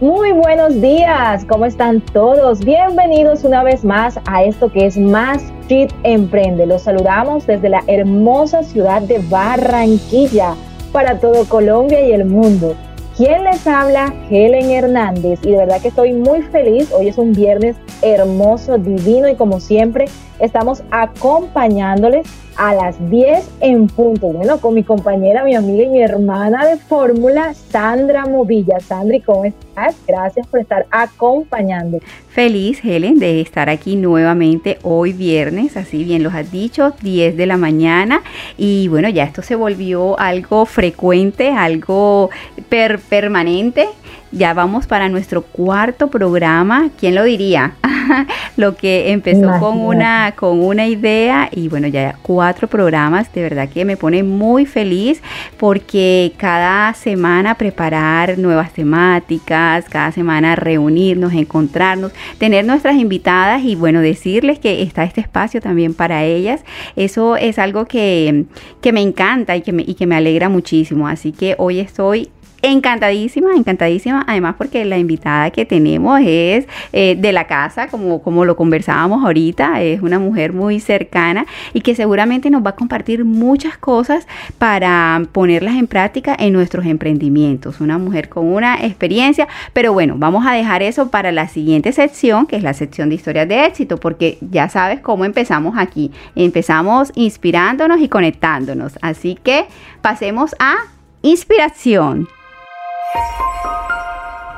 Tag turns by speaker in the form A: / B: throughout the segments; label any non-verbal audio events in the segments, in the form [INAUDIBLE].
A: Muy buenos días, ¿cómo están todos? Bienvenidos una vez más a esto que es Más Chit Emprende. Los saludamos desde la hermosa ciudad de Barranquilla para todo Colombia y el mundo. ¿Quién les habla? Helen Hernández. Y de verdad que estoy muy feliz. Hoy es un viernes hermoso, divino y como siempre estamos acompañándoles a las 10 en punto. Bueno, con mi compañera, mi amiga y mi hermana de fórmula, Sandra Movilla. Sandri, ¿cómo estás? Gracias por estar acompañando.
B: Feliz, Helen, de estar aquí nuevamente hoy viernes, así bien los has dicho, 10 de la mañana. Y bueno, ya esto se volvió algo frecuente, algo permanente. Ya vamos para nuestro cuarto programa. ¿Quién lo diría? [LAUGHS] lo que empezó con una, con una idea y bueno, ya cuatro programas. De verdad que me pone muy feliz porque cada semana preparar nuevas temáticas, cada semana reunirnos, encontrarnos, tener nuestras invitadas y bueno, decirles que está este espacio también para ellas. Eso es algo que, que me encanta y que me, y que me alegra muchísimo. Así que hoy estoy Encantadísima, encantadísima, además porque la invitada que tenemos es eh, de la casa, como, como lo conversábamos ahorita, es una mujer muy cercana y que seguramente nos va a compartir muchas cosas para ponerlas en práctica en nuestros emprendimientos. Una mujer con una experiencia, pero bueno, vamos a dejar eso para la siguiente sección, que es la sección de historias de éxito, porque ya sabes cómo empezamos aquí. Empezamos inspirándonos y conectándonos. Así que pasemos a inspiración.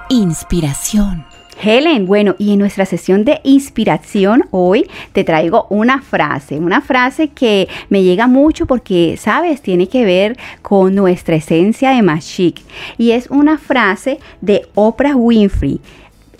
C: Inspiración.
B: Helen, bueno, y en nuestra sesión de inspiración hoy te traigo una frase, una frase que me llega mucho porque, sabes, tiene que ver con nuestra esencia de más chic. Y es una frase de Oprah Winfrey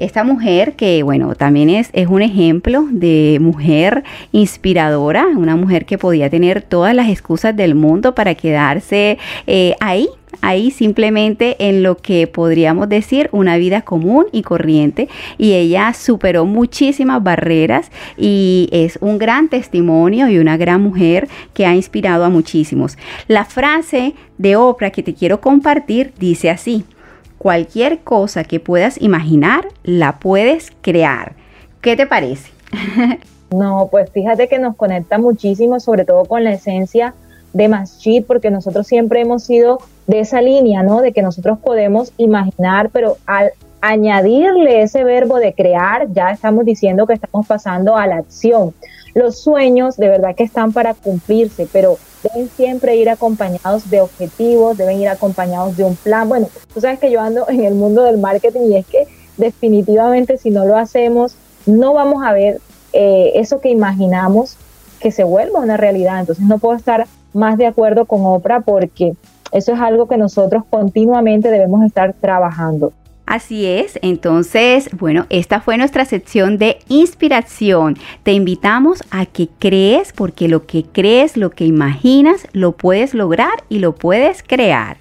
B: esta mujer que, bueno, también es, es un ejemplo de mujer inspiradora, una mujer que podía tener todas las excusas del mundo para quedarse eh, ahí ahí simplemente en lo que podríamos decir una vida común y corriente y ella superó muchísimas barreras y es un gran testimonio y una gran mujer que ha inspirado a muchísimos. La frase de Oprah que te quiero compartir dice así, cualquier cosa que puedas imaginar, la puedes crear. ¿Qué te parece? [LAUGHS]
A: no, pues fíjate que nos conecta muchísimo, sobre todo con la esencia de Masjid, porque nosotros siempre hemos sido de esa línea, ¿no? De que nosotros podemos imaginar, pero al añadirle ese verbo de crear, ya estamos diciendo que estamos pasando a la acción. Los sueños de verdad que están para cumplirse, pero deben siempre ir acompañados de objetivos, deben ir acompañados de un plan. Bueno, tú sabes que yo ando en el mundo del marketing y es que definitivamente si no lo hacemos, no vamos a ver eh, eso que imaginamos que se vuelva una realidad. Entonces no puedo estar más de acuerdo con Oprah porque eso es algo que nosotros continuamente debemos estar trabajando.
B: Así es, entonces, bueno, esta fue nuestra sección de inspiración. Te invitamos a que crees, porque lo que crees, lo que imaginas, lo puedes lograr y lo puedes crear.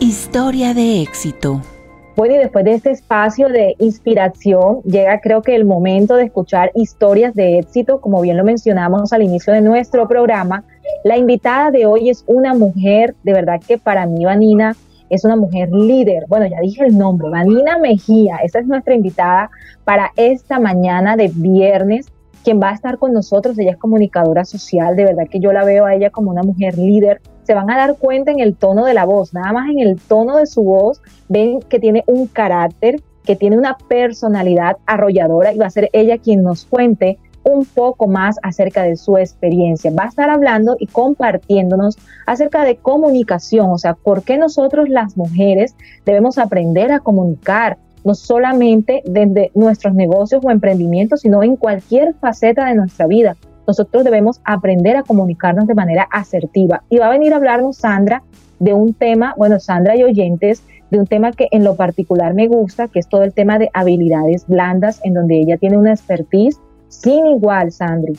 C: Historia de éxito.
A: Bueno, y después de este espacio de inspiración, llega creo que el momento de escuchar historias de éxito, como bien lo mencionamos al inicio de nuestro programa. La invitada de hoy es una mujer, de verdad que para mí, Vanina, es una mujer líder. Bueno, ya dije el nombre, Vanina Mejía. Esa es nuestra invitada para esta mañana de viernes. Quien va a estar con nosotros, ella es comunicadora social, de verdad que yo la veo a ella como una mujer líder. Se van a dar cuenta en el tono de la voz, nada más en el tono de su voz, ven que tiene un carácter, que tiene una personalidad arrolladora y va a ser ella quien nos cuente un poco más acerca de su experiencia. Va a estar hablando y compartiéndonos acerca de comunicación, o sea, por qué nosotros las mujeres debemos aprender a comunicar, no solamente desde nuestros negocios o emprendimientos, sino en cualquier faceta de nuestra vida. Nosotros debemos aprender a comunicarnos de manera asertiva. Y va a venir a hablarnos Sandra de un tema, bueno, Sandra y oyentes, de un tema que en lo particular me gusta, que es todo el tema de habilidades blandas, en donde ella tiene una expertise sin igual, Sandri.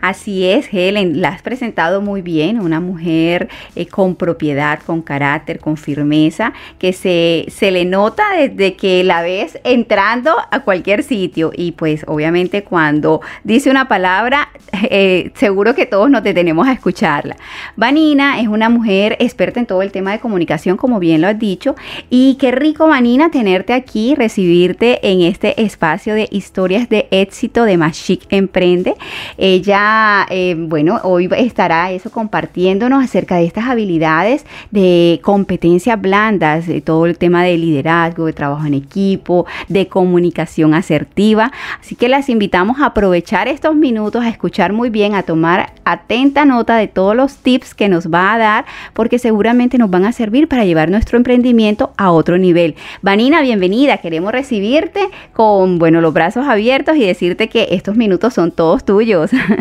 B: Así es, Helen, la has presentado muy bien, una mujer eh, con propiedad, con carácter, con firmeza, que se, se le nota desde que la ves entrando a cualquier sitio y pues obviamente cuando dice una palabra, [LAUGHS] eh, seguro que todos nos detenemos a escucharla. Vanina es una mujer experta en todo el tema de comunicación, como bien lo has dicho, y qué rico, Vanina, tenerte aquí, recibirte en este espacio de historias de éxito de Más Emprende. Ella, eh, bueno, hoy estará eso compartiéndonos acerca de estas habilidades de competencias blandas, de todo el tema de liderazgo, de trabajo en equipo, de comunicación asertiva. Así que las invitamos a aprovechar estos minutos, a escuchar muy bien, a tomar atenta nota de todos los tips que nos va a dar, porque seguramente nos van a servir para llevar nuestro emprendimiento a otro nivel. Vanina, bienvenida. Queremos recibirte con, bueno, los brazos abiertos y decirte que estos minutos son todos tuyos. [LAUGHS]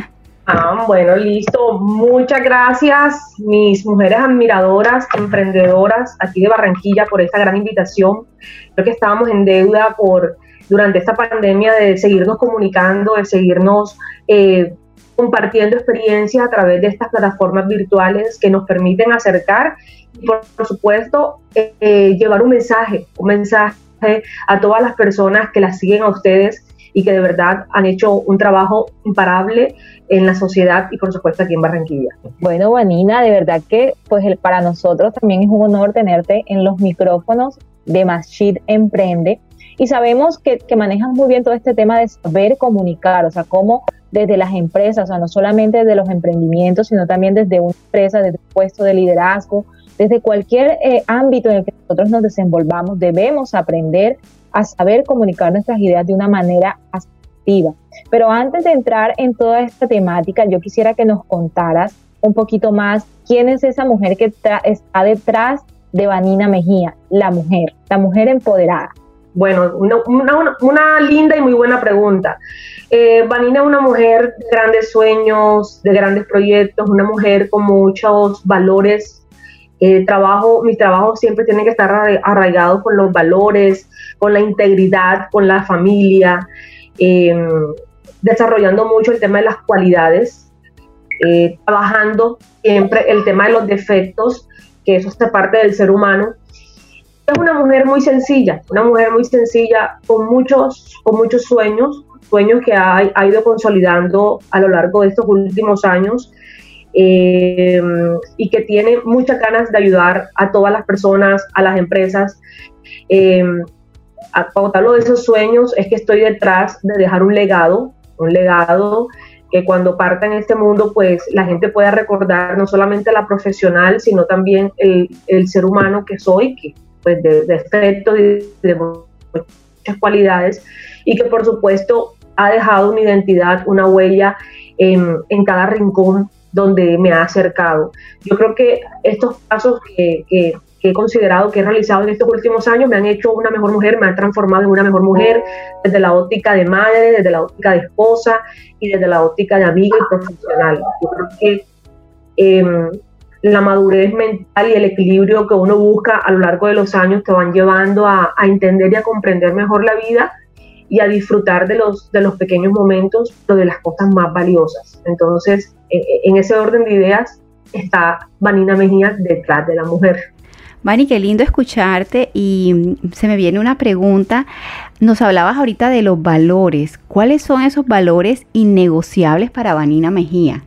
D: Ah, bueno, listo. Muchas gracias, mis mujeres admiradoras, emprendedoras aquí de Barranquilla, por esta gran invitación. Creo que estábamos en deuda por durante esta pandemia de seguirnos comunicando, de seguirnos eh, compartiendo experiencias a través de estas plataformas virtuales que nos permiten acercar y, por, supuesto, eh, llevar un mensaje, un mensaje a todas las personas que las siguen a ustedes y que de verdad han hecho un trabajo imparable en la sociedad y por supuesto aquí en Barranquilla.
A: Bueno, Vanina, de verdad que pues para nosotros también es un honor tenerte en los micrófonos de Masjid Emprende y sabemos que, que manejas muy bien todo este tema de saber comunicar, o sea, cómo desde las empresas, o sea, no solamente desde los emprendimientos, sino también desde una empresa, desde un puesto de liderazgo, desde cualquier eh, ámbito en el que nosotros nos desenvolvamos, debemos aprender a saber comunicar nuestras ideas de una manera asertiva. Pero antes de entrar en toda esta temática, yo quisiera que nos contaras un poquito más quién es esa mujer que está detrás de Vanina Mejía, la mujer, la mujer empoderada.
D: Bueno, una, linda y muy buena pregunta. Eh, Vanina es una mujer de grandes sueños, de grandes proyectos, una mujer con muchos valores eh, trabajo, mi trabajo siempre tiene que estar arraigado con los valores, con la integridad, con la familia, em, desarrollando mucho el tema de las cualidades, eh, trabajando siempre el tema de los defectos, que eso es parte del ser humano. Es una mujer muy sencilla, una mujer muy sencilla con muchos, con muchos sueños, sueños que ha, ha ido consolidando a lo largo de estos últimos años eh, y que tiene muchas ganas de ayudar a todas las personas, a las empresas. Eh, cuando hablo de esos sueños es que estoy detrás de dejar un legado, un legado que cuando parta en este mundo, pues la gente pueda recordar no solamente la profesional, sino también el, el ser humano que soy, que pues de, de y de muchas cualidades, y que por supuesto ha dejado una identidad, una huella en, en cada rincón donde me ha acercado. Yo creo que estos pasos que, he considerado, que he realizado en estos últimos años, me han hecho una mejor mujer, me han transformado en una mejor mujer desde la óptica de madre, desde la óptica de esposa y desde la óptica de amiga y profesional. Yo creo que em, la madurez mental y el equilibrio que uno busca a lo largo de los años te van llevando a, entender y a comprender mejor la vida y a disfrutar de los, de los pequeños momentos, pero de las cosas más valiosas. Entonces, en ese orden de ideas está Vanina Mejía detrás de la mujer.
B: Vani, qué lindo escucharte y se me viene una pregunta. Nos hablabas ahorita de los valores. ¿Cuáles son esos valores innegociables para Vanina Mejía?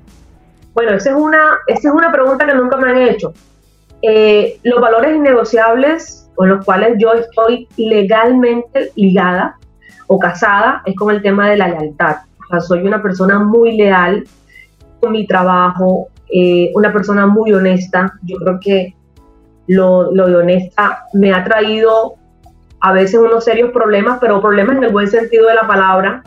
D: Bueno, esa es una, esa es una pregunta que nunca me han hecho. Eh, los valores innegociables con los cuales yo estoy legalmente ligada o casada es con el tema de la lealtad. O sea, soy una persona muy leal mi trabajo, eh, una persona muy honesta. Yo creo que lo, de honesta me ha traído a veces unos serios problemas, pero problemas en el buen sentido de la palabra.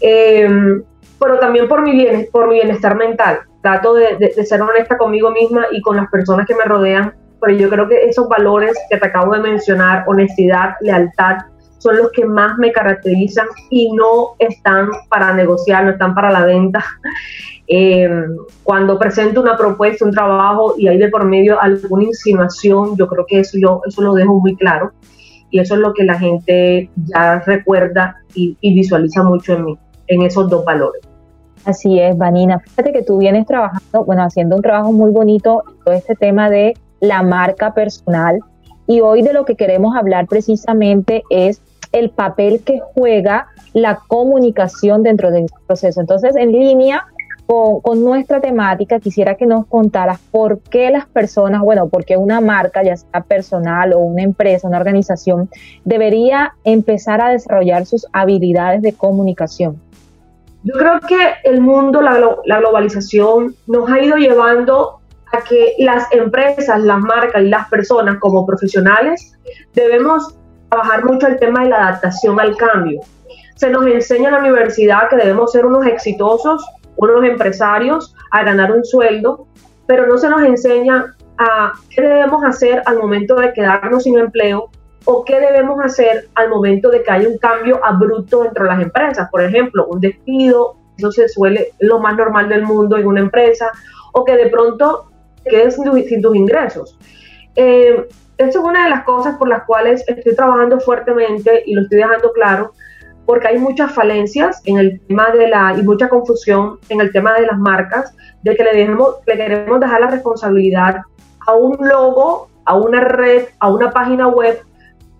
D: Em, pero también por mi, bien, por mi bienestar mental. Trato de, de, ser honesta conmigo misma y con las personas que me rodean, pero yo creo que esos valores que te acabo de mencionar, honestidad, lealtad, son los que más me caracterizan y no están para negociar, no están para la venta. Eh, cuando presento una propuesta, un trabajo y hay de por medio alguna insinuación, yo creo que eso, yo, eso lo dejo muy claro y eso es lo que la gente ya recuerda y, y visualiza mucho en mí, en esos dos valores.
A: Así es, Vanina. Fíjate que tú vienes trabajando, bueno, haciendo un trabajo muy bonito en todo este tema de la marca personal. Y hoy de lo que queremos hablar precisamente es el papel que juega la comunicación dentro del proceso. Entonces, en línea con, nuestra temática, quisiera que nos contaras por qué las personas, bueno, por qué una marca, ya sea personal o una empresa, una organización, debería empezar a desarrollar sus habilidades de comunicación.
D: Yo creo que el mundo, la, la globalización nos ha ido llevando a que las empresas, las marcas y las personas como profesionales debemos trabajar mucho el tema de la adaptación al cambio. Se nos enseña en la universidad que debemos ser unos exitosos, unos empresarios, a ganar un sueldo, pero no se nos enseña a qué debemos hacer al momento de quedarnos sin empleo o qué debemos hacer al momento de que haya un cambio abrupto dentro de las empresas. Por ejemplo, un despido, eso se suele lo más normal del mundo en una empresa, o que de pronto quedes sin, tus ingresos. Eh, es una de las cosas por las cuales estoy trabajando fuertemente y lo estoy dejando claro, porque hay muchas falencias en el tema de la y mucha confusión en el tema de las marcas, de que le, dejemos, le queremos dejar la responsabilidad a un logo, a una red, a una página web,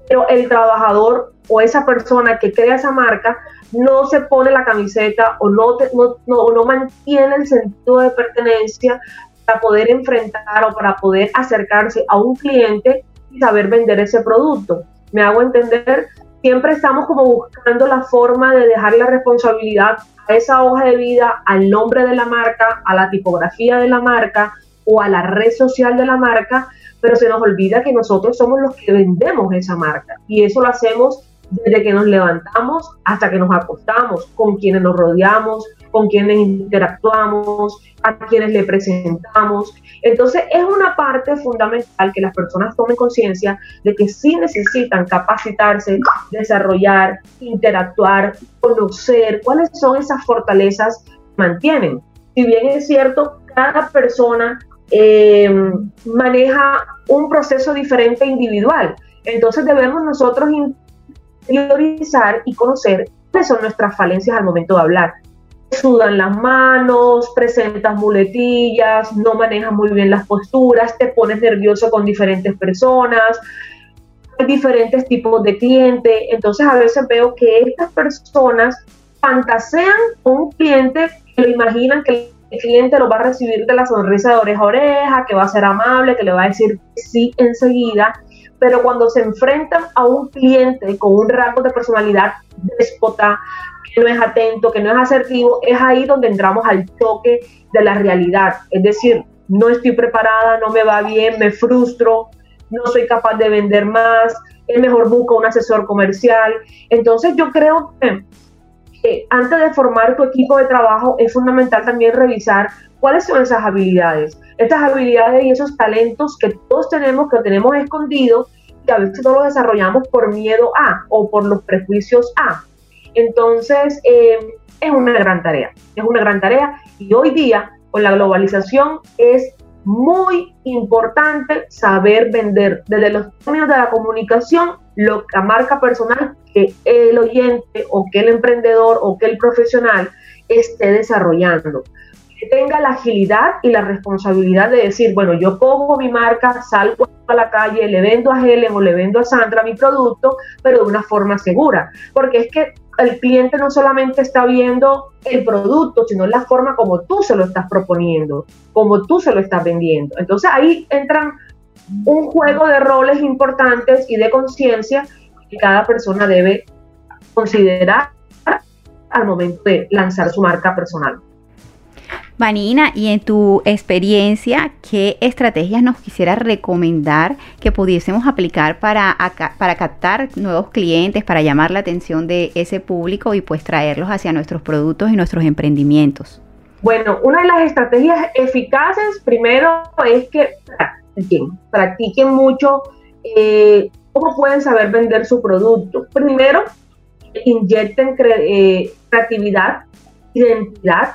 D: pero el trabajador o esa persona que crea esa marca no se pone la camiseta o no, no, no, no mantiene el sentido de pertenencia para poder enfrentar o para poder acercarse a un cliente y saber vender ese producto. Me hago entender, siempre estamos como buscando la forma de dejar la responsabilidad a esa hoja de vida, al nombre de la marca, a la tipografía de la marca o a la red social de la marca, pero se nos olvida que nosotros somos los que vendemos esa marca y eso lo hacemos desde que nos levantamos hasta que nos acostamos, con quienes nos rodeamos, con quienes interactuamos, a quienes le presentamos. Entonces es una parte fundamental que las personas tomen conciencia de que sí necesitan capacitarse, desarrollar, interactuar, conocer cuáles son esas fortalezas que mantienen. Si bien es cierto, cada persona eh, maneja un proceso diferente individual. Entonces debemos nosotros priorizar y conocer cuáles son nuestras falencias al momento de hablar sudan las manos, presentas muletillas, no manejas muy bien las posturas, te pones nervioso con diferentes personas, diferentes tipos de clientes. Entonces a veces veo que estas personas fantasean con un cliente que lo imaginan que el cliente lo va a recibir de la sonrisa de oreja a oreja, que va a ser amable, que le va a decir sí enseguida, pero cuando se enfrentan a un cliente con un rango de personalidad déspota, que no es atento, que no es asertivo, es ahí donde entramos al choque de la realidad. Es decir, no estoy preparada, no me va bien, me frustro, no soy capaz de vender más, es mejor busco un asesor comercial. Entonces yo creo que, que antes de formar tu equipo de trabajo es fundamental también revisar cuáles son esas habilidades, estas habilidades y esos talentos que todos tenemos, que tenemos escondidos que a veces no los desarrollamos por miedo a o por los prejuicios a. Entonces, eh, es una gran tarea, es una gran tarea y hoy día con la globalización es muy importante saber vender desde los términos de la comunicación lo la marca personal que el oyente o que el emprendedor o que el profesional esté desarrollando que tenga la agilidad y la responsabilidad de decir, bueno, yo cojo mi marca, salgo a la calle, le vendo a Helen o le vendo a Sandra mi producto, pero de una forma segura. Porque es que el cliente no solamente está viendo el producto, sino la forma como tú se lo estás proponiendo, como tú se lo estás vendiendo. Entonces ahí entran un juego de roles importantes y de conciencia que cada persona debe considerar al momento de lanzar su marca personal.
B: Vanina, y en tu experiencia, ¿qué estrategias nos quisiera recomendar que pudiésemos aplicar para, para captar nuevos clientes, para llamar la atención de ese público y pues traerlos hacia nuestros productos y nuestros emprendimientos?
D: Bueno, una de las estrategias eficaces primero es que practiquen, mucho eh, cómo pueden saber vender su producto. primero, inyecten eh, creatividad, identidad.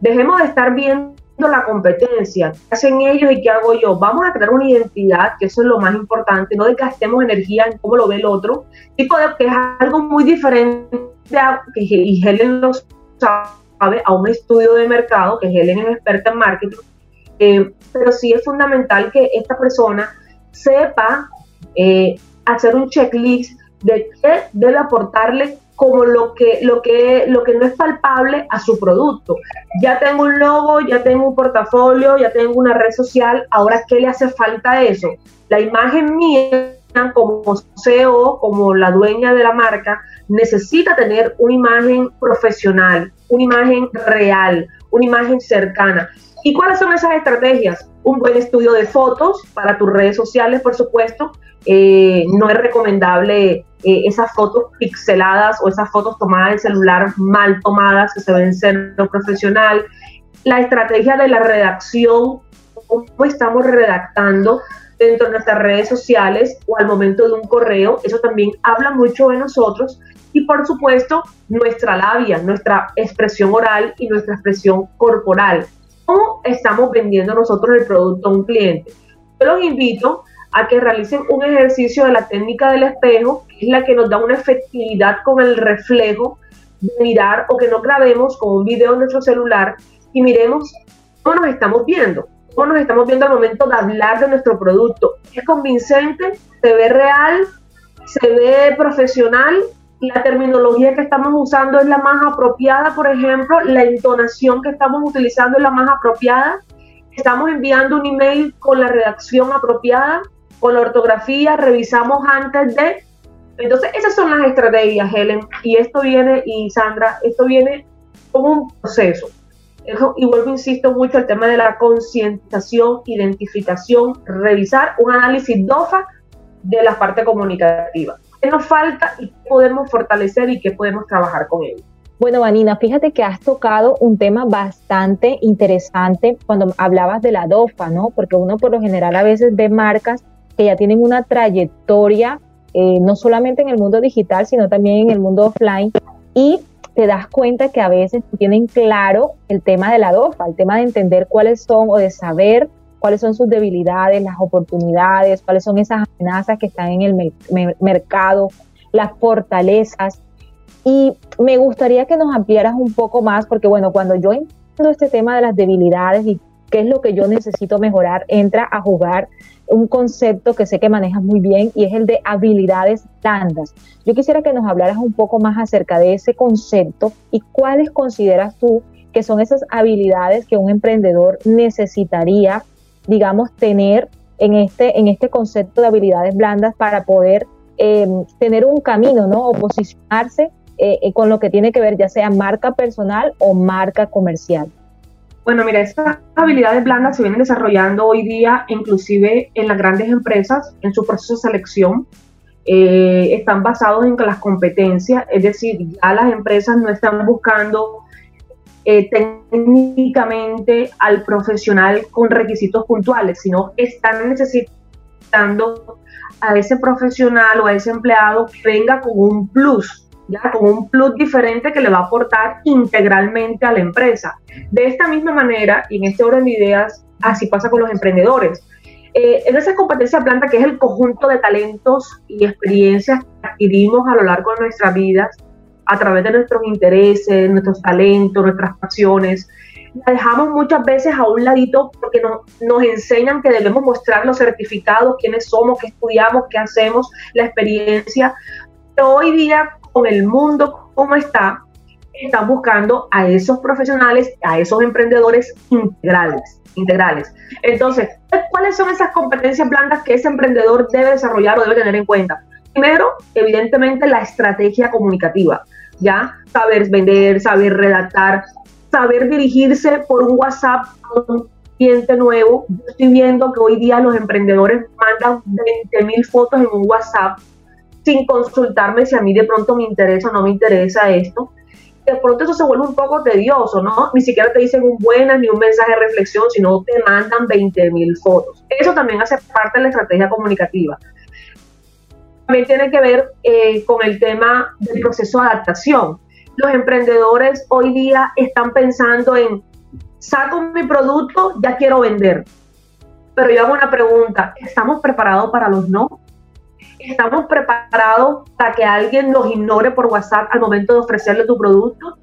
D: Dejemos de estar viendo la competencia, qué hacen ellos y qué hago yo. Vamos a crear una identidad, que eso es lo más importante, no desgastemos energía en cómo lo ve el otro, tipo de que es algo muy diferente que, Helen lo sabe, a un estudio de mercado, que Helen es experta en marketing, eh, pero sí es fundamental que esta persona sepa eh, hacer un checklist de qué debe aportarle como lo que, lo, que, lo que no es palpable a su producto. Ya tengo un logo, ya tengo un portafolio, ya tengo una red social, ahora ¿qué le hace falta eso? La imagen mía como CEO, como la dueña de la marca, necesita tener una imagen profesional, una imagen real, una imagen cercana. ¿Y cuáles son esas estrategias? Un buen estudio de fotos para tus redes sociales, por supuesto. Eh, no es recomendable eh, esas fotos pixeladas o esas fotos tomadas en celular mal tomadas que se ven ser no profesional. La estrategia de la redacción, cómo estamos redactando dentro de nuestras redes sociales o al momento de un correo, eso también habla mucho de nosotros. Y por supuesto, nuestra labia, nuestra expresión oral y nuestra expresión corporal. ¿Cómo estamos vendiendo nosotros el producto a un cliente? Yo los invito a que realicen un ejercicio de la técnica del espejo, que es la que nos da una efectividad con el reflejo de mirar o que no grabemos con un video en nuestro celular y miremos cómo nos estamos viendo, cómo nos estamos viendo al momento de hablar de nuestro producto. Es convincente, se ve real, se ve profesional, la terminología que estamos usando es la más apropiada, por ejemplo, la entonación que estamos utilizando es la más apropiada, estamos enviando un email con la redacción apropiada, con la ortografía, revisamos antes de... Entonces, esas son las estrategias, Helen, y esto viene, y Sandra, esto viene como un proceso. Y vuelvo, insisto mucho, el tema de la concientización, identificación, revisar un análisis DOFA de la parte comunicativa. ¿Qué nos falta y qué podemos fortalecer y qué podemos trabajar con ello?
A: Bueno, Vanina, fíjate que has tocado un tema bastante interesante cuando hablabas de la DOFA, ¿no? Porque uno por lo general a veces ve marcas que ya tienen una trayectoria, eh, no solamente en el mundo digital, sino también en el mundo offline, y te das cuenta que a veces tienen claro el tema de la DOFA, el tema de entender cuáles son o de saber cuáles son sus debilidades, las oportunidades, cuáles son esas amenazas que están en el mercado, las fortalezas. Y me gustaría que nos ampliaras un poco más, porque bueno, cuando yo entiendo este tema de las debilidades y qué es lo que yo necesito mejorar, entra a jugar un concepto que sé que manejas muy bien y es el de habilidades blandas. Yo quisiera que nos hablaras un poco más acerca de ese concepto y cuáles consideras tú que son esas habilidades que un emprendedor necesitaría, digamos, tener en este, en este concepto de habilidades blandas para poder eh, tener un camino, ¿no? O posicionarse eh, eh, con lo que tiene que ver ya sea marca personal o marca comercial.
D: Bueno, mira, estas habilidades blandas se vienen desarrollando hoy día, inclusive en las grandes empresas, en su proceso de selección. Eh, están basados en las competencias, es decir, ya las empresas no están buscando técnicamente al profesional con requisitos puntuales, sino están necesitando a ese profesional o a ese empleado que venga con un plus, ya con un plus diferente que le va a aportar integralmente a la empresa. De esta misma manera, y en este orden de ideas, así pasa con los emprendedores. Eh, en esa competencia planta, que es el conjunto de talentos y experiencias que adquirimos a lo largo de nuestras vidas, a través de nuestros intereses, nuestros talentos, nuestras pasiones, la dejamos muchas veces a un ladito porque nos, nos enseñan que debemos mostrar los certificados, quiénes somos, qué estudiamos, qué hacemos, la experiencia. Pero hoy día con el mundo como está, están buscando a esos profesionales, a esos emprendedores integrales. integrales. Entonces, ¿cuáles son esas competencias blandas que ese emprendedor debe desarrollar o debe tener en cuenta? Primero, evidentemente, la estrategia comunicativa. ¿ya? Saber vender, saber redactar, saber dirigirse por un WhatsApp a un cliente nuevo. Yo estoy viendo que hoy día los emprendedores mandan 20 mil fotos en un WhatsApp sin consultarme si a mí de pronto me interesa o no me interesa esto. De pronto eso se vuelve un poco tedioso, ¿no? Ni siquiera te dicen un buenas ni un mensaje de reflexión, sino te mandan 20 mil fotos. Eso también hace parte de la estrategia comunicativa. También tiene que ver eh, con el tema del proceso de adaptación. Los emprendedores hoy día están pensando en, saco mi producto, ya quiero vender. Pero yo hago una pregunta, ¿estamos preparados para los no? ¿Estamos preparados para que alguien nos ignore por WhatsApp al momento de ofrecerle tu producto?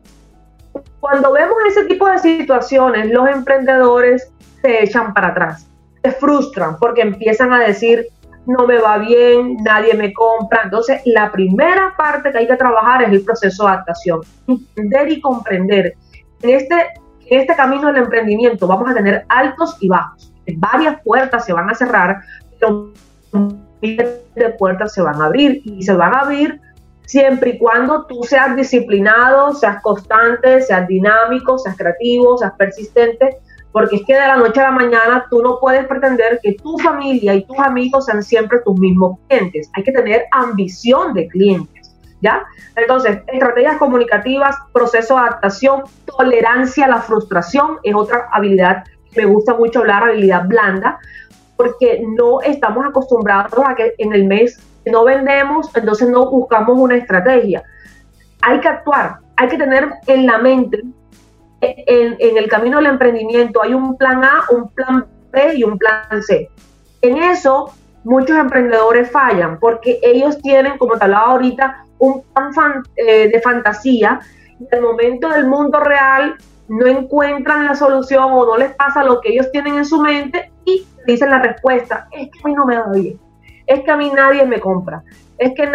D: Cuando vemos ese tipo de situaciones, los emprendedores se echan para atrás, se frustran porque empiezan a decir, no me va bien, nadie me compra. Entonces, la primera parte que hay que trabajar es el proceso de adaptación, entender y comprender. En este, en este camino del emprendimiento vamos a tener altos y bajos. Varias puertas se van a cerrar, pero de puertas se van a abrir y se van a abrir siempre y cuando tú seas disciplinado, seas constante, seas dinámico, seas creativo, seas persistente porque es que de la noche a la mañana tú no puedes pretender que tu familia y tus amigos sean siempre tus mismos clientes. Hay que tener ambición de clientes, ¿ya? Entonces, estrategias comunicativas, proceso de adaptación, tolerancia a la frustración es otra habilidad me gusta mucho hablar, habilidad blanda, porque no estamos acostumbrados a que en el mes no vendemos, entonces no buscamos una estrategia. Hay que actuar, hay que tener en la mente en, el camino del emprendimiento hay un plan A, un plan B y un plan C. En eso muchos emprendedores fallan porque ellos tienen, como te hablaba ahorita, un plan eh, de fantasía y el momento del mundo real no encuentran la solución o no les pasa lo que ellos tienen en su mente y dicen la respuesta, es que a mí no me va bien, es que a mí nadie me compra, es que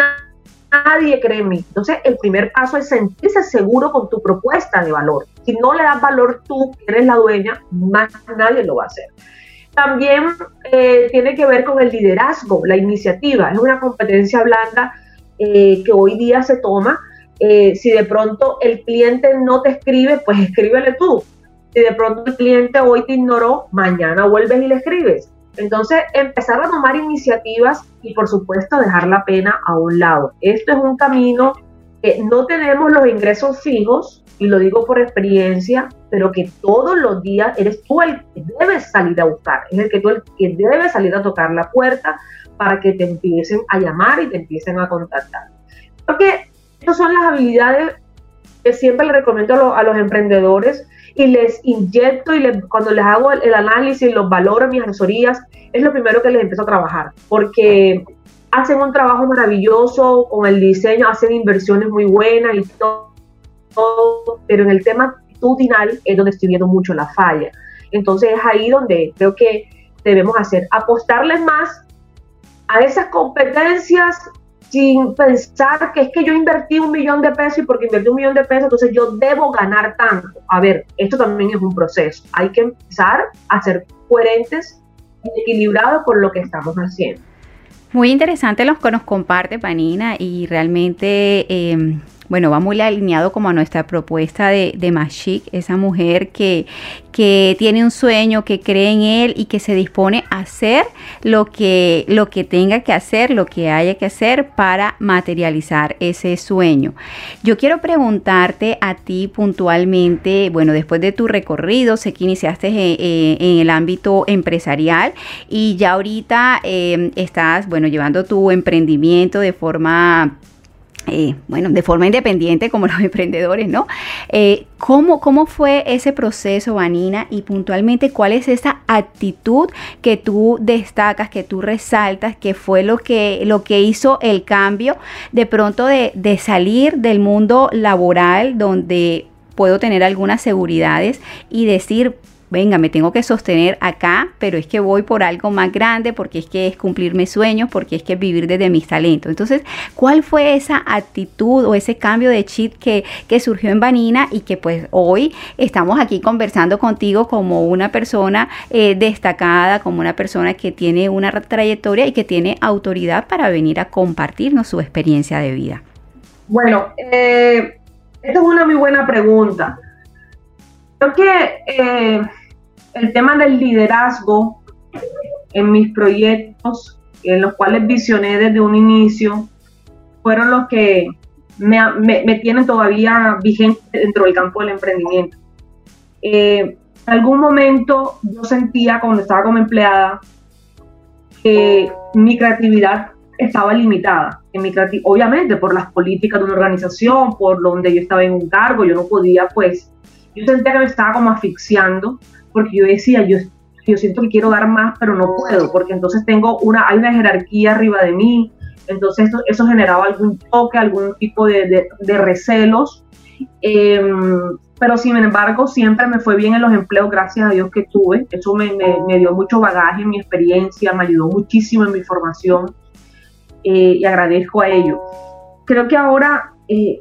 D: nadie cree en mí. Entonces, el primer paso es sentirse seguro con tu propuesta de valor. Si no le das valor tú, que eres la dueña, más nadie lo va a hacer. También eh, tiene que ver con el liderazgo, la iniciativa. Es una competencia blanda eh, que hoy día se toma. Eh, si de pronto el cliente no te escribe, pues escríbele tú. Si de pronto el cliente hoy te ignoró, mañana vuelves y le escribes. Entonces, empezar a tomar iniciativas y, por supuesto, dejar la pena a un lado. Esto es un camino que no tenemos los ingresos fijos, y lo digo por experiencia, pero que todos los días eres tú el que debes salir a buscar, es el que tú el que debes salir a tocar la puerta para que te empiecen a llamar y te empiecen a contactar. Porque estas son las habilidades que siempre le recomiendo a los emprendedores y les inyecto y cuando les hago el, análisis, los valoro, mis asesorías, es lo primero que les empiezo a trabajar, porque hacen un trabajo maravilloso con el diseño, hacen inversiones muy buenas y todo, pero en el tema actitudinal es donde estoy viendo mucho la falla. Entonces es ahí donde creo que debemos hacer, apostarles más a esas competencias sin pensar que es que yo invertí un millón de pesos y porque invertí un millón de pesos, entonces yo debo ganar tanto. A ver, esto también es un proceso. Hay que empezar a ser coherentes y equilibrados con lo que estamos haciendo.
B: Muy interesante los que nos comparte Panina y realmente eh, bueno, va muy alineado como a nuestra propuesta de, de Mashik, esa mujer que, que tiene un sueño, que cree en él y que se dispone a hacer lo que, lo que tenga que hacer, lo que haya que hacer para materializar ese sueño. Yo quiero preguntarte a ti puntualmente, bueno, después de tu recorrido, sé que iniciaste en, el ámbito empresarial y ya ahorita eh, estás, bueno, llevando tu emprendimiento de forma eh, bueno, de forma independiente como [LAUGHS] los emprendedores, ¿no? Eh, ¿cómo, ¿cómo, fue ese proceso, Vanina? Y puntualmente, ¿cuál es esa actitud que tú destacas, que tú resaltas, que fue lo que, lo que hizo el cambio de pronto de, de salir del mundo laboral donde puedo tener algunas seguridades y decir, venga, me tengo que sostener acá, pero es que voy por algo más grande, porque es que es cumplir mis sueños, porque es que es vivir desde mis talentos. Entonces, ¿cuál fue esa actitud o ese cambio de chip que, que surgió en Vanina y que pues hoy estamos aquí conversando contigo como una persona eh, destacada, como una persona que tiene una trayectoria y que tiene autoridad para venir a compartirnos su experiencia de vida?
D: Bueno, eh, esta es una muy buena pregunta. Creo que eh, el tema del liderazgo en mis proyectos, en los cuales visioné desde un inicio, fueron los que me, tienen todavía vigente dentro del campo del emprendimiento. Eh, en algún momento yo sentía cuando estaba como empleada que mi creatividad estaba limitada en mi obviamente por las políticas de una organización, por donde yo estaba en un cargo, yo no podía, pues, yo sentía que me estaba como asfixiando, porque yo decía, yo, yo siento que quiero dar más, pero no puedo, porque entonces tengo una, hay una jerarquía arriba de mí, entonces eso generaba algún toque, algún tipo de, de, recelos, em, pero sin embargo siempre me fue bien en los empleos, gracias a Dios que tuve, eso me, me, dio mucho bagaje en mi experiencia, me ayudó muchísimo en mi formación eh, y agradezco a ello. Creo que ahora eh,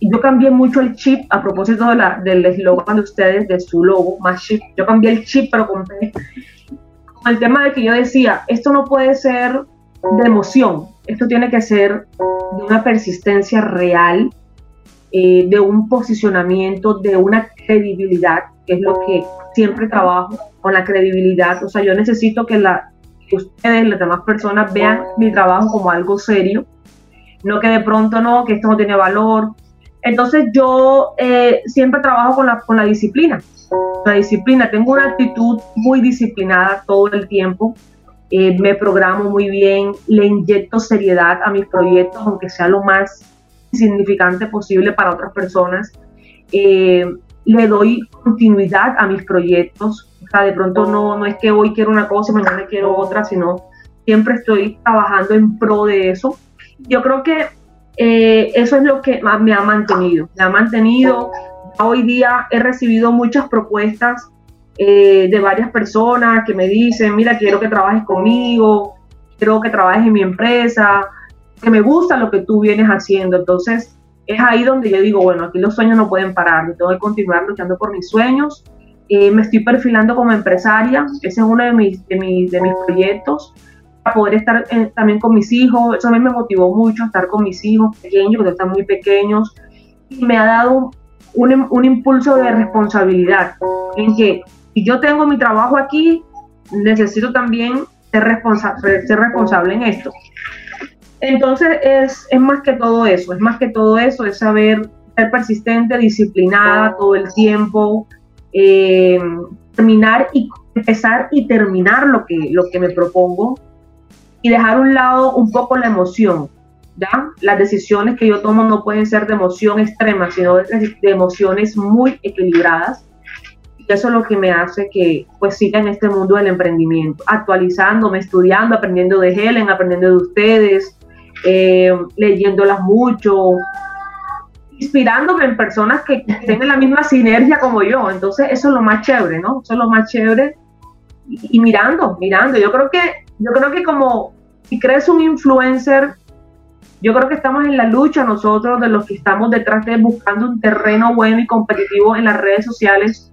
D: yo cambié mucho el chip a propósito de la, del eslogan de ustedes, de su logo, más chip. Yo cambié el chip, pero con, con el tema de que yo decía, esto no puede ser de emoción, esto tiene que ser de una persistencia real, eh, de un posicionamiento, de una credibilidad, que es lo que siempre trabajo con la credibilidad. O sea, yo necesito que, la, que ustedes, las demás personas, vean mi trabajo como algo serio, no que de pronto no, que esto no tiene valor, entonces yo eh, siempre trabajo con la, con la disciplina. La disciplina, tengo una actitud muy disciplinada todo el tiempo. Eh, me programo muy bien, le inyecto seriedad a mis proyectos, aunque sea lo más significante posible para otras personas. Eh, le doy continuidad a mis proyectos. O sea, de pronto no, no es que hoy quiero una cosa y mañana quiero otra, sino siempre estoy trabajando en pro de eso. Yo creo que eh, eso es lo que me ha mantenido. Me ha mantenido. Hoy día he recibido muchas propuestas eh, de varias personas que me dicen, mira, quiero que trabajes conmigo, quiero que trabajes en mi empresa, que me gusta lo que tú vienes haciendo. Entonces, es ahí donde yo digo, bueno, aquí los sueños no pueden parar, yo tengo que continuar luchando por mis sueños. Eh, me estoy perfilando como empresaria, ese es uno de mis, de mis, de mis proyectos poder estar eh, también con mis hijos. Eso a mí me motivó mucho, estar con mis hijos pequeños, porque están muy pequeños. Y me ha dado un, un impulso de responsabilidad en que si yo tengo mi trabajo aquí, necesito también ser, responsable ser responsable en esto. Entonces es, es más que todo eso, es más que todo eso, es saber ser persistente, disciplinada todo el tiempo, eh, terminar y empezar y terminar lo que, lo que me propongo y dejar a un lado un poco la emoción. ¿ya? Las decisiones que yo tomo no pueden ser de emoción extrema, sino de, emociones muy equilibradas. Y eso es lo que me hace que pues siga en este mundo del emprendimiento, actualizándome, estudiando, aprendiendo de Helen, aprendiendo de ustedes, eh, leyéndolas mucho, inspirándome en personas que [LAUGHS] tienen la misma sinergia como yo. Entonces eso es lo más chévere, ¿no? Eso es lo más chévere. y mirando, mirando. Yo creo que yo creo que como si crees un influencer, yo creo que estamos en la lucha nosotros de los que estamos detrás de buscando un terreno bueno y competitivo en las redes sociales,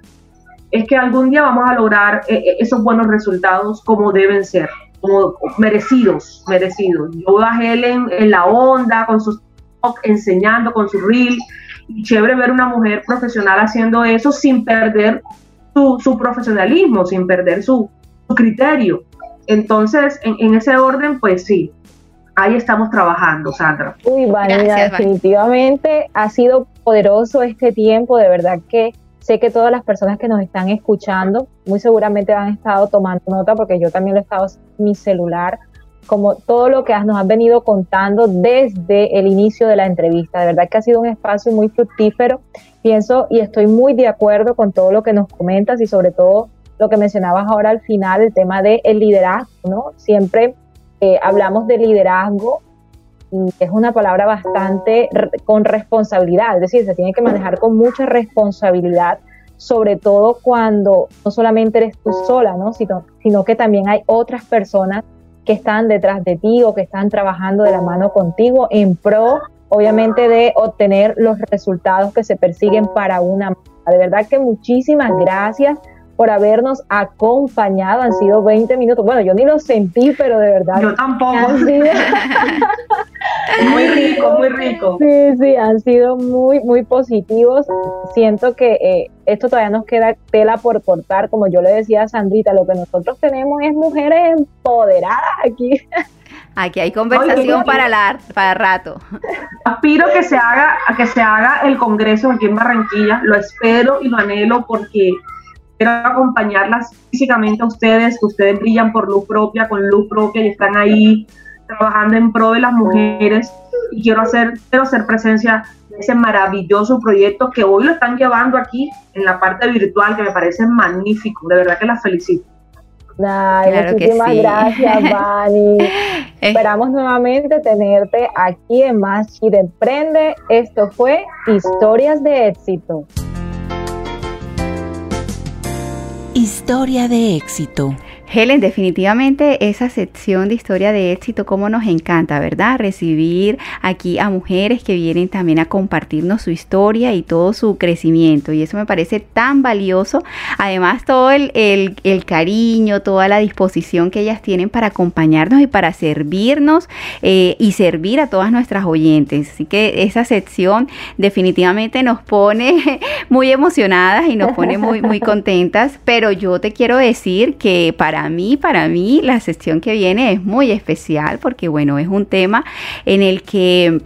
D: es que algún día vamos a lograr eh, eh, esos buenos resultados como deben ser, como merecidos, merecidos. Yo bajé en, en la onda con sus enseñando con su reel y chévere ver una mujer profesional haciendo eso sin perder su, su profesionalismo, sin perder su, su criterio. Entonces, en, ese orden, pues sí, ahí estamos trabajando, Sandra.
A: Uy, Vanina, definitivamente ha sido poderoso este tiempo, de verdad que sé que todas las personas que nos están escuchando muy seguramente han estado tomando nota porque yo también lo he estado en mi celular, como todo lo que nos has venido contando desde el inicio de la entrevista. De verdad que ha sido un espacio muy fructífero. Pienso y estoy muy de acuerdo con todo lo que nos comentas y sobre todo lo que mencionabas ahora al final, el tema del el liderazgo, ¿no? Siempre eh, hablamos de liderazgo y es una palabra bastante con responsabilidad, es decir, se tiene que manejar con mucha responsabilidad, sobre todo cuando no solamente eres tú sola, ¿no? Sino, sino que también hay otras personas que están detrás de ti o que están trabajando de la mano contigo en pro, obviamente, de obtener los resultados que se persiguen para una. De verdad que muchísimas gracias por habernos acompañado. Han sido 20 minutos. Bueno, yo ni lo sentí, pero de verdad.
D: Yo tampoco. [LAUGHS] muy rico, muy rico.
A: Sí, sí, han sido muy, muy positivos. Siento que eh, esto todavía nos queda tela por cortar. Como yo le decía a Sandrita, lo que nosotros tenemos es mujeres empoderadas aquí. [LAUGHS]
B: Aquí hay conversación para, la, para rato.
D: Aspiro que se haga, a que se haga el congreso aquí en Barranquilla. Lo espero y lo anhelo porque quiero acompañarlas físicamente a ustedes, que ustedes brillan por luz propia, con luz propia y están ahí trabajando en pro de las mujeres y quiero hacer, quiero hacer presencia de ese maravilloso proyecto que hoy lo están llevando aquí en la parte virtual, que me parece magnífico, de verdad que las felicito.
A: muchísimas gracias, Vani. [LAUGHS] Esperamos nuevamente tenerte aquí en Más Chile Emprende. Esto fue Historias de Éxito.
C: Historia de éxito.
B: Helen, definitivamente esa sección de historia de éxito, como nos encanta, ¿verdad? Recibir aquí a mujeres que vienen también a compartirnos su historia y todo su crecimiento. Y eso me parece tan valioso. Además, todo el, cariño, toda la disposición que ellas tienen para acompañarnos y para servirnos eh, y servir a todas nuestras oyentes. Así que esa sección definitivamente nos pone [LAUGHS] muy emocionadas y nos pone muy, muy contentas. Pero yo te quiero decir que para para mí, para mí, la sesión que viene es muy especial porque, bueno, es un tema en el que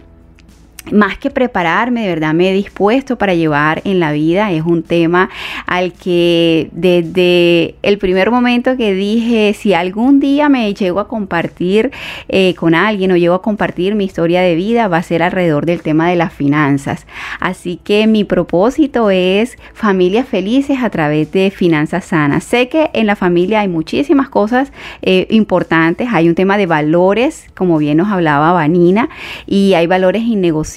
B: más que prepararme, de verdad me he dispuesto para llevar en la vida. Es un tema al que desde el primer momento que dije, si algún día me llego a compartir eh, con alguien o llego a compartir mi historia de vida, va a ser alrededor del tema de las finanzas. Así que mi propósito es familias felices a través de finanzas sanas. Sé que en la familia hay muchísimas cosas eh, importantes. Hay un tema de valores, como bien nos hablaba Vanina, y hay valores innegociables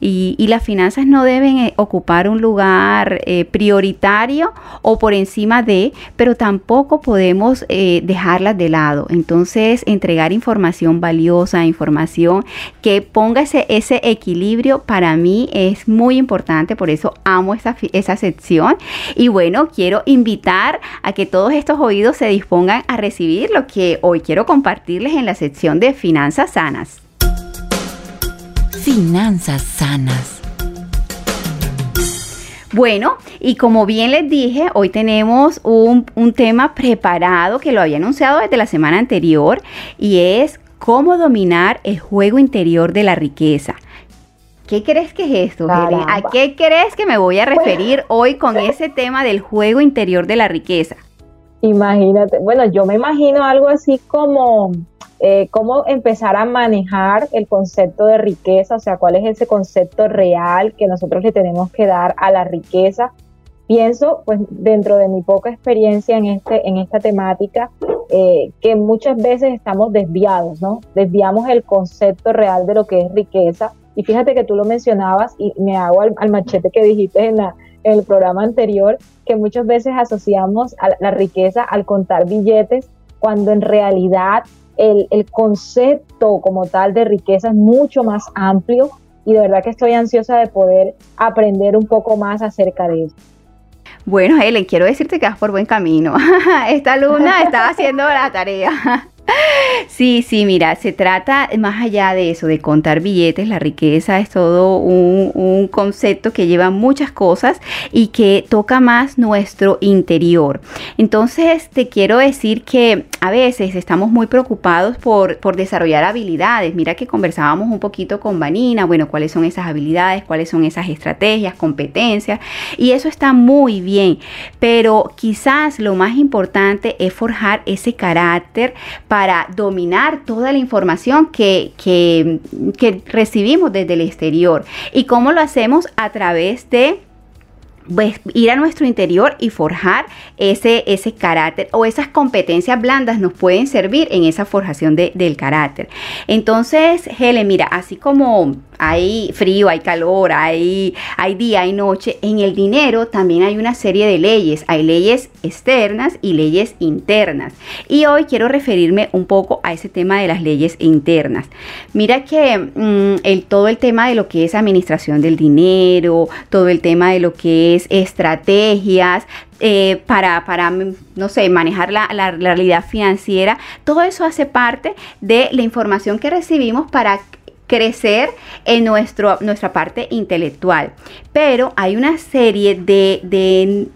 B: y, las finanzas no deben eh, ocupar un lugar eh, prioritario o por encima de, pero tampoco podemos eh, dejarlas de lado. Entonces, entregar información valiosa, información que ponga ese, ese equilibrio para mí es muy importante, por eso amo esa, esa sección. Y bueno, quiero invitar a que todos estos oídos se dispongan a recibir lo que hoy quiero compartirles en la sección de finanzas sanas.
C: Finanzas sanas.
B: Bueno, y como bien les dije, hoy tenemos un, tema preparado que lo había anunciado desde la semana anterior y es cómo dominar el juego interior de la riqueza. ¿Qué crees que es esto, ¿A qué crees que me voy a referir hoy con ese tema del juego interior de la riqueza?
A: Imagínate, bueno, yo me imagino algo así como eh, cómo empezar a manejar el concepto de riqueza, o sea, cuál es ese concepto real que nosotros le tenemos que dar a la riqueza. Pienso, pues dentro de mi poca experiencia en, este, en esta temática, eh, que muchas veces estamos desviados, ¿no? Desviamos el concepto real de lo que es riqueza. Y fíjate que tú lo mencionabas y me hago al, machete que dijiste en, en el programa anterior, que muchas veces asociamos a la riqueza al contar billetes, cuando en realidad el, concepto como tal de riqueza es mucho más amplio y de verdad que estoy ansiosa de poder aprender un poco más acerca de eso.
B: Bueno, Helen, quiero decirte que vas por buen camino. [LAUGHS] Esta alumna está haciendo la tarea. Sí, sí, mira, se trata más allá de eso, de contar billetes, la riqueza es todo un, concepto que lleva muchas cosas y que toca más nuestro interior. Entonces, te quiero decir que a veces estamos muy preocupados por, por desarrollar habilidades. Mira que conversábamos un poquito con Vanina, bueno, cuáles son esas habilidades, cuáles son esas estrategias, competencias, y eso está muy bien, pero quizás lo más importante es forjar ese carácter para para dominar toda la información que, que, que recibimos desde el exterior. ¿Y cómo lo hacemos? A través de pues, ir a nuestro interior y forjar ese, ese carácter o esas competencias blandas nos pueden servir en esa forjación del carácter. Entonces, Helen, mira, así como hay frío, hay calor, hay, hay día, hay noche. En el dinero también hay una serie de leyes. Hay leyes externas y leyes internas. Y hoy quiero referirme un poco a ese tema de las leyes internas. Mira que mm, el, todo el tema de lo que es administración del dinero, todo el tema de lo que es estrategias, eh, para, para, no sé, manejar la, la, realidad financiera. Todo eso hace parte de la información que recibimos para crecer en nuestro, nuestra parte intelectual. Pero hay una serie de,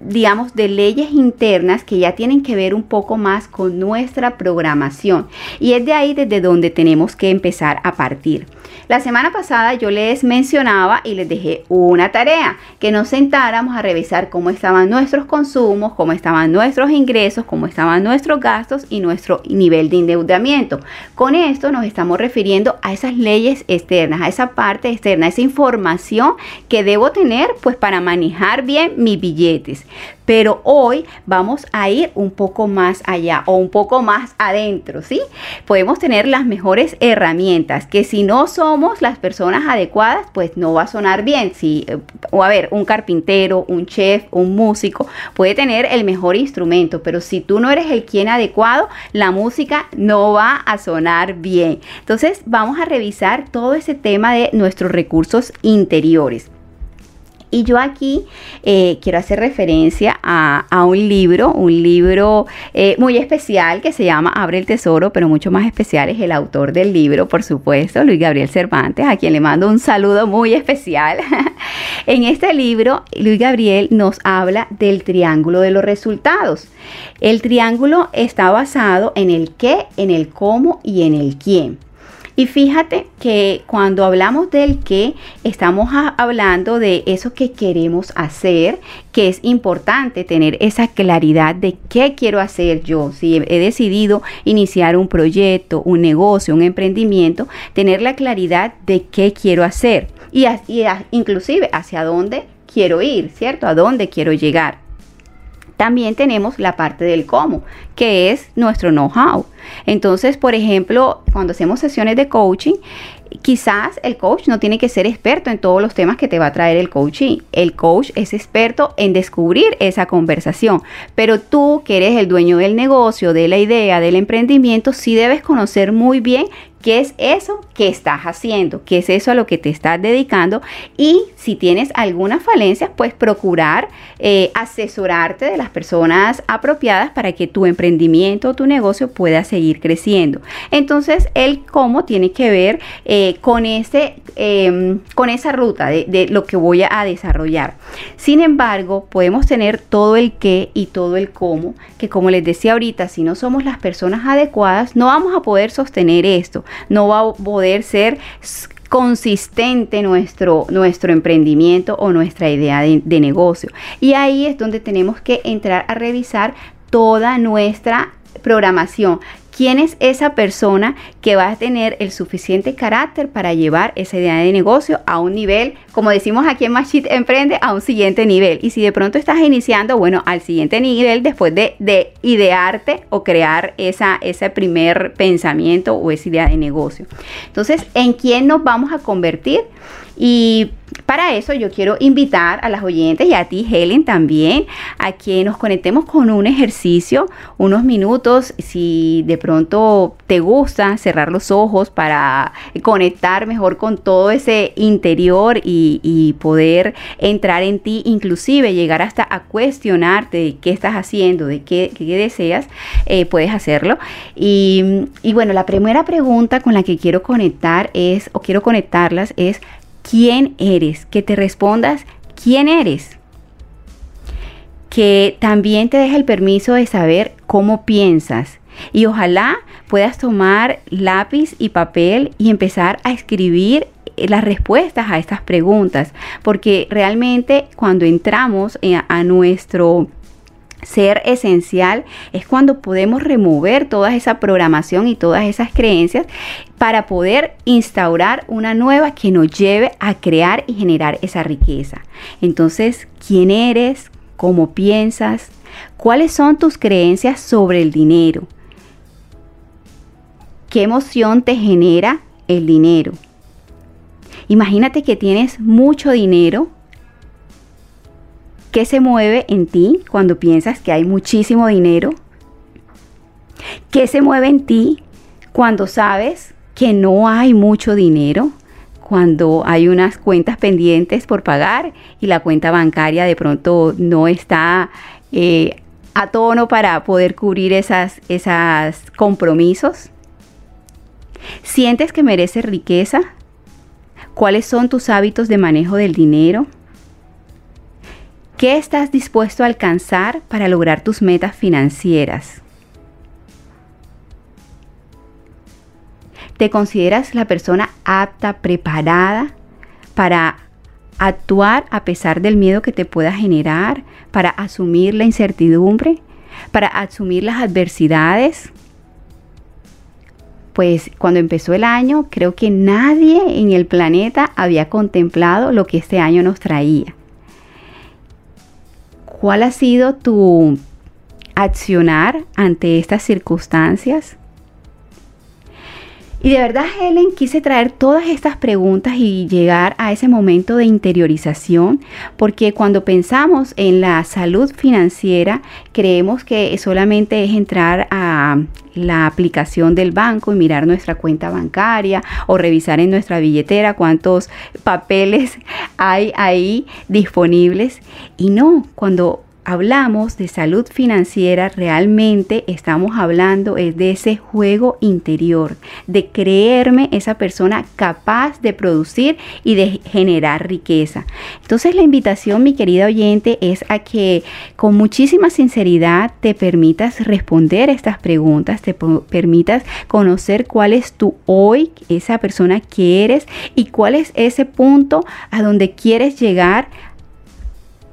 B: digamos, de leyes internas que ya tienen que ver un poco más con nuestra programación. Y es de ahí desde donde tenemos que empezar a partir. La semana pasada yo les mencionaba y les dejé una tarea, que nos sentáramos a revisar cómo estaban nuestros consumos, cómo estaban nuestros ingresos, cómo estaban nuestros gastos y nuestro nivel de endeudamiento. Con esto nos estamos refiriendo a esas leyes externas, a esa parte externa, a esa información que debo tener pues para manejar bien mis billetes. Pero hoy vamos a ir un poco más allá o un poco más adentro, ¿sí? Podemos tener las mejores herramientas que si no somos las personas adecuadas, pues no va a sonar bien. Si, eh, o a ver, un carpintero, un chef, un músico puede tener el mejor instrumento, pero si tú no eres el quien adecuado, la música no va a sonar bien. Entonces vamos a revisar todo ese tema de nuestros recursos interiores. Y yo aquí eh, quiero hacer referencia a, un libro, un libro eh, muy especial que se llama Abre el Tesoro, pero mucho más especial es el autor del libro, por supuesto, Luis Gabriel Cervantes, a quien le mando un saludo muy especial. [LAUGHS] en este libro, Luis Gabriel nos habla del triángulo de los resultados. El triángulo está basado en el qué, en el cómo y en el quién. Y fíjate que cuando hablamos del qué, estamos hablando de eso que queremos hacer, que es importante tener esa claridad de qué quiero hacer yo. Si he decidido iniciar un proyecto, un negocio, un emprendimiento, tener la claridad de qué quiero hacer y, y inclusive hacia dónde quiero ir, ¿cierto? A dónde quiero llegar. También tenemos la parte del cómo, que es nuestro know-how. Entonces, por ejemplo, cuando hacemos sesiones de coaching, quizás el coach no tiene que ser experto en todos los temas que te va a traer el coaching. El coach es experto en descubrir esa conversación, pero tú que eres el dueño del negocio, de la idea, del emprendimiento, sí debes conocer muy bien ¿Qué es eso que estás haciendo? ¿Qué es eso a lo que te estás dedicando? Y si tienes alguna falencia, pues procurar eh, asesorarte de las personas apropiadas para que tu emprendimiento o tu negocio pueda seguir creciendo. Entonces, el cómo tiene que ver eh, con, ese, em, con esa ruta de, de lo que voy a desarrollar. Sin embargo, podemos tener todo el qué y todo el cómo, que como les decía ahorita, si no somos las personas adecuadas, no vamos a poder sostener esto no va a poder ser consistente nuestro, nuestro emprendimiento o nuestra idea de, de negocio. Y ahí es donde tenemos que entrar a revisar toda nuestra programación, quién es esa persona que va a tener el suficiente carácter para llevar esa idea de negocio a un nivel, como decimos aquí en Machit Emprende, a un siguiente nivel. Y si de pronto estás iniciando, bueno, al siguiente nivel después de, de idearte o crear esa, ese primer pensamiento o esa idea de negocio. Entonces, ¿en quién nos vamos a convertir? Y para eso yo quiero invitar a las oyentes y a ti, Helen, también, a que nos conectemos con un ejercicio, unos minutos, si de pronto te gusta cerrar los ojos para conectar mejor con todo ese interior y, poder entrar en ti, inclusive llegar hasta a cuestionarte de qué estás haciendo, de qué, deseas, eh, puedes hacerlo. Y bueno, la primera pregunta con la que quiero conectar es, o quiero conectarlas, es, quién eres, que te respondas quién eres. Que también te deje el permiso de saber cómo piensas. Y ojalá puedas tomar lápiz y papel y empezar a escribir las respuestas a estas preguntas, porque realmente cuando entramos a nuestro ser esencial es cuando podemos remover toda esa programación y todas esas creencias para poder instaurar una nueva que nos lleve a crear y generar esa riqueza. Entonces, ¿quién eres? ¿Cómo piensas? ¿Cuáles son tus creencias sobre el dinero? ¿Qué emoción te genera el dinero? Imagínate que tienes mucho dinero ¿Qué se mueve en ti cuando piensas que hay muchísimo dinero? ¿Qué se mueve en ti cuando sabes que no hay mucho dinero? Cuando hay unas cuentas pendientes por pagar y la cuenta bancaria de pronto no está eh, a tono para poder cubrir esas, esos compromisos. ¿Sientes que mereces riqueza? ¿Cuáles son tus hábitos de manejo del dinero? ¿Qué estás dispuesto a alcanzar para lograr tus metas financieras? ¿Te consideras la persona apta, preparada para actuar a pesar del miedo que te pueda generar, para asumir la incertidumbre, para asumir las adversidades? Pues cuando empezó el año, creo que nadie en el planeta había contemplado lo que este año nos traía. ¿Cuál ha sido tu accionar ante estas circunstancias? Y de verdad, Helen, quise traer todas estas preguntas y llegar a ese momento de interiorización, porque cuando pensamos en la salud financiera, creemos que solamente es entrar a la aplicación del banco y mirar nuestra cuenta bancaria o revisar en nuestra billetera cuántos papeles [LAUGHS] hay ahí disponibles. Y no, cuando hablamos de salud financiera, realmente estamos hablando de ese juego interior, de creerme esa persona capaz de producir y de generar riqueza. Entonces la invitación, mi querida oyente, es a que con muchísima sinceridad te permitas responder estas preguntas, te permitas conocer cuál es tu hoy, esa persona que eres y cuál es ese punto a donde quieres llegar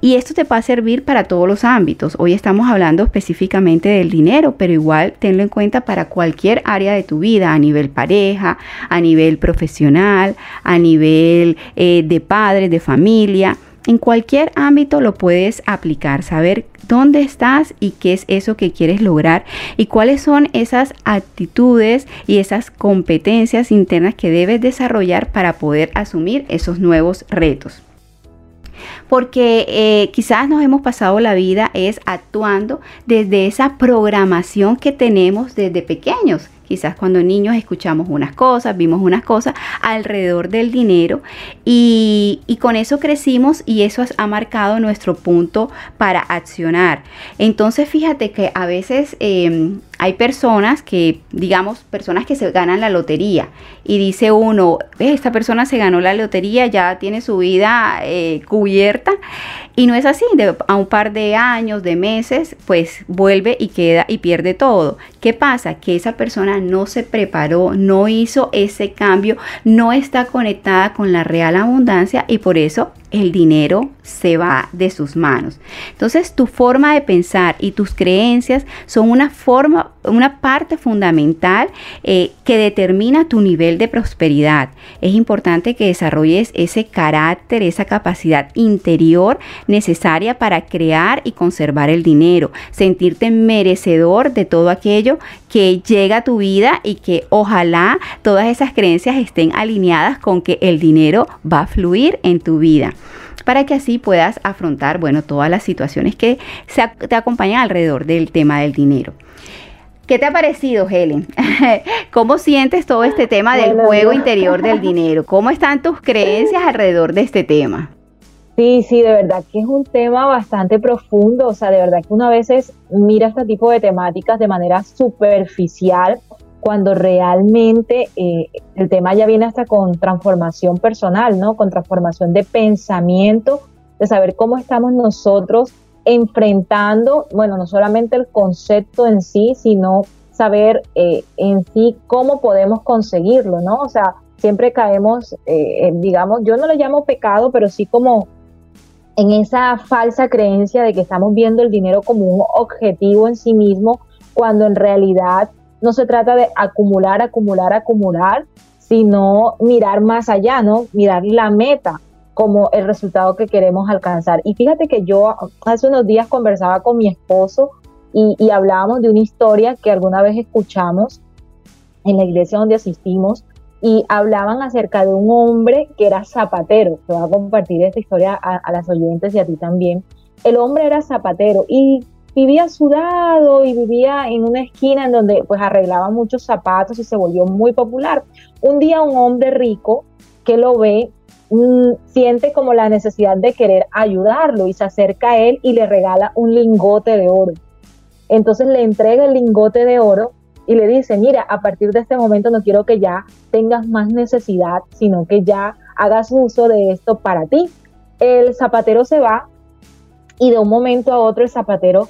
B: y esto te va a servir para todos los ámbitos. Hoy estamos hablando específicamente del dinero, pero igual tenlo en cuenta para cualquier área de tu vida, a nivel pareja, a nivel profesional, a nivel eh, de padres, de familia. En cualquier ámbito lo puedes aplicar, saber dónde estás y qué es eso que quieres lograr y cuáles son esas actitudes y esas competencias internas que debes desarrollar para poder asumir esos nuevos retos porque eh, quizás nos hemos pasado la vida es actuando desde esa programación que tenemos desde pequeños. Quizás cuando niños escuchamos unas cosas, vimos unas cosas alrededor del dinero y, con eso crecimos y eso ha marcado nuestro punto para accionar. Entonces fíjate que a veces em, hay personas que, digamos, personas que se ganan la lotería y dice uno, esta persona se ganó la lotería, ya tiene su vida eh, cubierta y no es así, a un par de años, de meses, pues vuelve y queda y pierde todo. ¿Qué pasa? Que esa persona no se preparó, no hizo ese cambio, no está conectada con la real abundancia y por eso el dinero se va de sus manos. Entonces tu forma de pensar y tus creencias son una forma, una parte fundamental eh, que determina tu nivel de prosperidad. Es importante que desarrolles ese carácter, esa capacidad interior necesaria para crear y conservar el dinero, sentirte merecedor de todo aquello que llega a tu vida y que ojalá todas esas creencias estén alineadas con que el dinero va a fluir en tu vida para que así puedas afrontar, bueno, todas las situaciones que te acompañan alrededor del tema del dinero. ¿Qué te ha parecido, Helen? [LAUGHS] ¿Cómo sientes todo este tema del juego interior del dinero? ¿Cómo están tus creencias alrededor de este tema?
A: Sí, sí, de verdad que es un tema bastante profundo, o sea, de verdad que uno a veces mira este tipo de temáticas de manera superficial cuando realmente eh, el tema ya viene hasta con transformación personal, ¿no? Con transformación de pensamiento, de saber cómo estamos nosotros enfrentando, bueno, no solamente el concepto en sí, sino saber eh, en sí cómo podemos conseguirlo, ¿no? O sea, siempre caemos, eh, digamos, yo no lo llamo pecado, pero sí como en esa falsa creencia de que estamos viendo el dinero como un objetivo en sí mismo, cuando en realidad no se trata de acumular, acumular, acumular, sino mirar más allá, ¿no? Mirar la meta como el resultado que queremos alcanzar. Y fíjate que yo hace unos días conversaba con mi esposo y, hablábamos de una historia que alguna vez escuchamos en la iglesia donde asistimos y hablaban acerca de un hombre que era zapatero. Te voy a compartir esta historia a, a las oyentes y a ti también. El hombre era zapatero y vivía sudado y vivía en una esquina en donde pues arreglaba muchos zapatos y se volvió muy popular. Un día un hombre rico que lo ve mm, siente como la necesidad de querer ayudarlo y se acerca a él y le regala un lingote de oro. Entonces le entrega el lingote de oro y le dice, mira, a partir de este momento no quiero que ya tengas más necesidad, sino que ya hagas uso de esto para ti. El zapatero se va y de un momento a otro el zapatero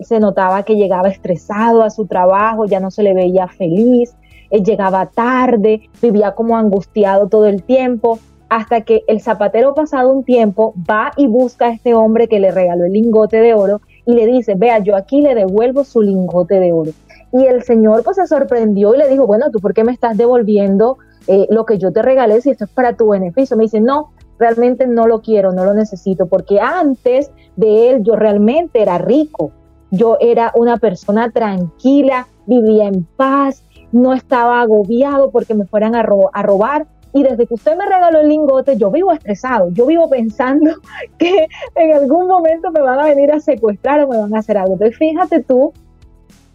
A: se, notaba que llegaba estresado a su trabajo, ya no se le veía feliz. él llegaba tarde, vivía como angustiado todo el tiempo, hasta que el zapatero pasado un tiempo va y busca a este hombre que le regaló el lingote de oro y le dice, vea, yo aquí le devuelvo su lingote de oro. Y el señor pues se sorprendió y le dijo, bueno, ¿tú por qué me estás devolviendo eh, lo que yo te regalé si esto es para tu beneficio? Me dice, no, realmente no lo quiero, no lo necesito, porque antes de él yo realmente era rico, yo era una persona tranquila, vivía en paz, no estaba agobiado porque me fueran a, robar, y desde que usted me regaló el lingote, yo vivo estresado, yo vivo pensando [LAUGHS] que en algún momento me van a venir a secuestrar o me van a hacer algo. Entonces, fíjate tú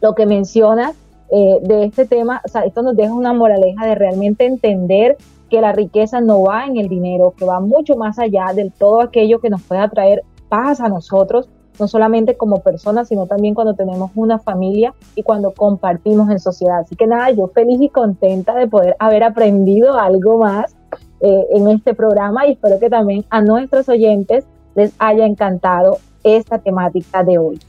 A: lo que mencionas eh, de este tema, o sea, esto nos deja una moraleja de realmente entender que la riqueza no va en el dinero, que va mucho más allá de todo aquello que nos pueda traer paz a nosotros no solamente como personas, sino también cuando tenemos una familia y cuando compartimos en sociedad. Así que nada, yo feliz y contenta de poder haber aprendido algo más eh, en este programa y espero que también a nuestros oyentes les haya encantado esta temática de hoy.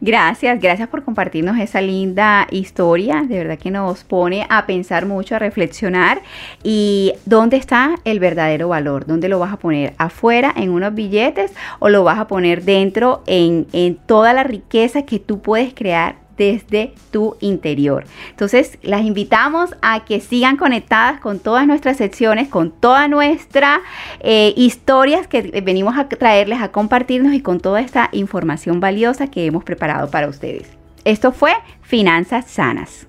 B: Gracias, gracias por compartirnos esa linda historia. De verdad que nos pone a pensar mucho, a reflexionar. ¿Y dónde está el verdadero valor? ¿Dónde lo vas a poner? ¿Afuera en unos billetes o lo vas a poner dentro en, en toda la riqueza que tú puedes crear desde tu interior. Entonces, las invitamos a que sigan conectadas con todas nuestras secciones, con todas nuestras eh, historias que venimos a traerles, a compartirnos y con toda esta información valiosa que hemos preparado para ustedes. Esto fue Finanzas Sanas.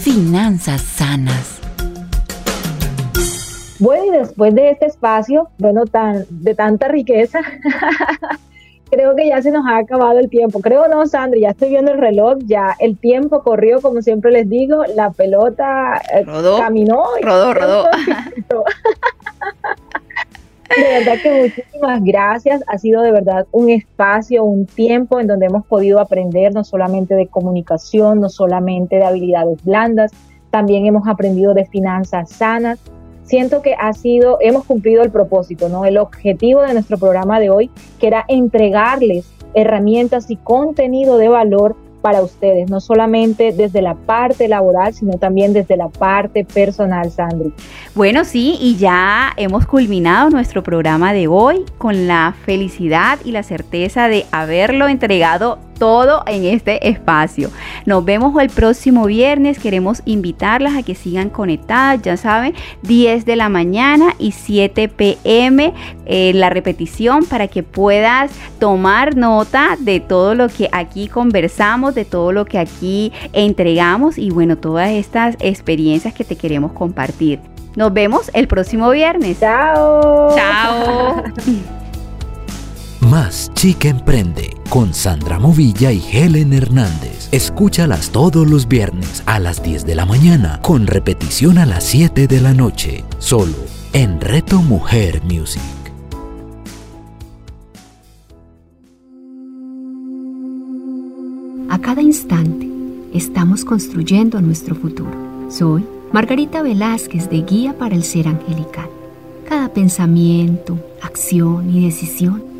C: Finanzas Sanas.
A: Bueno, y después de este espacio, bueno, tan, de tanta riqueza, [LAUGHS] creo que ya se nos ha acabado el tiempo. Creo no, Sandra, ya estoy viendo el reloj, ya el tiempo corrió, como siempre les digo, la pelota eh, caminó.
B: Y rodó, rodó. [LAUGHS]
A: De verdad que muchísimas gracias. Ha sido de verdad un espacio, un tiempo en donde hemos podido aprender no solamente de comunicación, no solamente de habilidades blandas, también hemos aprendido de finanzas sanas, siento que ha sido, hemos cumplido el propósito, ¿no? El objetivo de nuestro programa de hoy, que era entregarles herramientas y contenido de valor para ustedes, no solamente desde la parte laboral, sino también desde la parte personal, Sandri.
B: Bueno, sí, y ya hemos culminado nuestro programa de hoy con la felicidad y la certeza de haberlo entregado todo en este espacio. Nos vemos el próximo viernes. Queremos invitarlas a que sigan conectadas. Ya saben, 10 de la mañana y 7 pm eh, la repetición para que puedas tomar nota de todo lo que aquí conversamos, de todo lo que aquí entregamos y bueno, todas estas experiencias que te queremos compartir. Nos vemos el próximo viernes.
A: Chao.
B: Chao. [LAUGHS]
E: Más Chica Emprende con Sandra Movilla y Helen Hernández. Escúchalas todos los viernes a las 10 de la mañana con repetición a las 7 de la noche, solo en Reto Mujer Music.
F: A cada instante estamos construyendo nuestro futuro. Soy Margarita Velázquez de Guía para el Ser Angelical. Cada pensamiento, acción y decisión